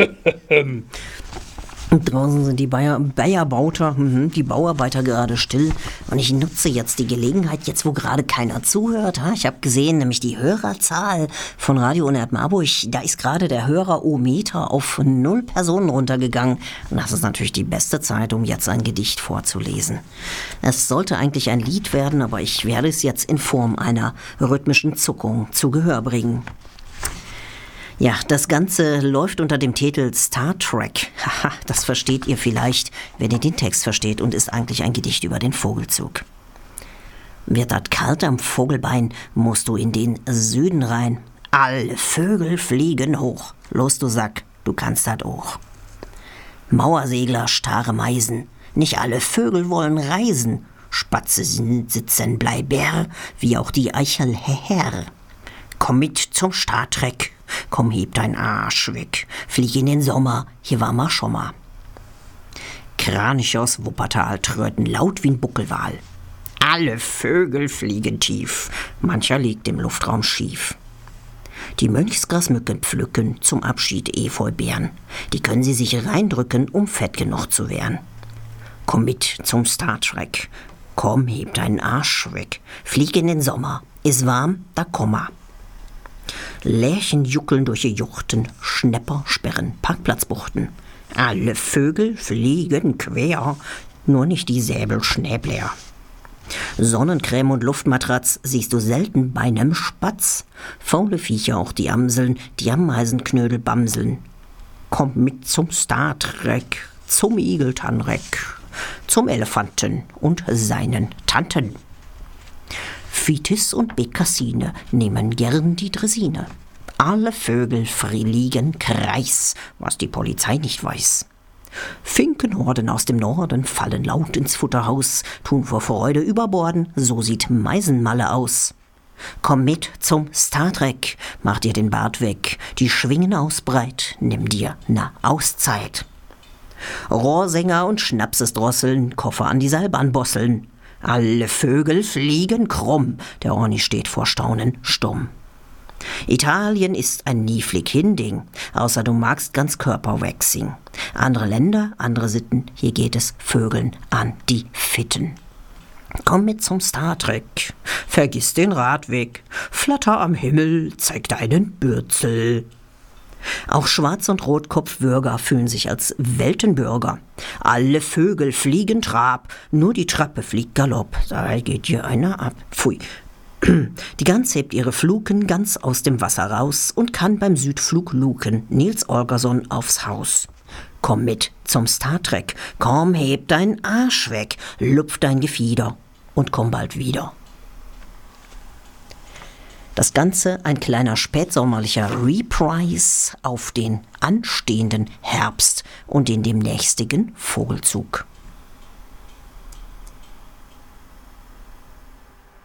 Draußen sind die Bayer, Bayerbauter, mhm, die Bauarbeiter gerade still. Und ich nutze jetzt die Gelegenheit, jetzt wo gerade keiner zuhört. Ich habe gesehen, nämlich die Hörerzahl von Radio Unert Marburg, da ist gerade der Hörer-O-Meter auf null Personen runtergegangen. Und das ist natürlich die beste Zeit, um jetzt ein Gedicht vorzulesen. Es sollte eigentlich ein Lied werden, aber ich werde es jetzt in Form einer rhythmischen Zuckung zu Gehör bringen. Ja, das Ganze läuft unter dem Titel Star Trek. Haha, das versteht ihr vielleicht, wenn ihr den Text versteht und ist eigentlich ein Gedicht über den Vogelzug. Wird dat kalt am Vogelbein, musst du in den Süden rein. Alle Vögel fliegen hoch. Los, du Sack, du kannst dat auch. Mauersegler, starre Meisen, nicht alle Vögel wollen reisen. Spatze sitzen bleiber, wie auch die Eichel her. Komm mit zum Star Trek, Komm, heb dein Arsch weg. Flieg in den Sommer, hier war mal schon mal. Kranich aus Wuppertal tröten laut wie ein Buckelwal. Alle Vögel fliegen tief, mancher liegt im Luftraum schief. Die Mönchsgrasmücken pflücken zum Abschied Efeubeeren. Die können sie sich reindrücken, um fett genug zu werden. Komm mit zum Star Trek. Komm, heb deinen Arsch weg. Flieg in den Sommer. Ist warm, da komm mal. Lärchen juckeln durch die Juchten, Schnepper sperren Parkplatzbuchten. Alle Vögel fliegen quer, nur nicht die Säbelschnäbler. Sonnencreme und Luftmatratz siehst du selten bei nem Spatz. Faule Viecher auch die Amseln, die Ameisenknödel bamseln. Komm mit zum Star Trek, zum Igeltanreck, zum Elefanten und seinen Tanten. Fitis und Bekassine nehmen gern die Dresine. Alle Vögel fliegen kreis, was die Polizei nicht weiß. Finkenhorden aus dem Norden fallen laut ins Futterhaus, tun vor Freude überborden, so sieht Meisenmalle aus. Komm mit zum Star Trek, mach dir den Bart weg, die Schwingen ausbreit, nimm dir ne Auszeit. Rohrsänger und Schnapses drosseln, Koffer an die Seilbahn bosseln. Alle Vögel fliegen krumm, der Orni steht vor Staunen stumm. Italien ist ein nieflig Hinding, außer du magst ganz Körperwaxing. Andere Länder, andere Sitten, hier geht es Vögeln an die Fitten. Komm mit zum Star Trek, vergiss den Radweg, flatter am Himmel, zeig deinen Bürzel. Auch Schwarz- und Rotkopfbürger fühlen sich als Weltenbürger. Alle Vögel fliegen Trab, nur die Trappe fliegt Galopp. Da geht hier einer ab. Pfui. Die Gans hebt ihre Fluken ganz aus dem Wasser raus und kann beim Südflug luken. Nils Olgerson aufs Haus. Komm mit zum Star Trek. Komm, heb deinen Arsch weg, lupf dein Gefieder und komm bald wieder. Das Ganze ein kleiner spätsommerlicher Reprise auf den anstehenden Herbst und den demnächstigen Vogelzug.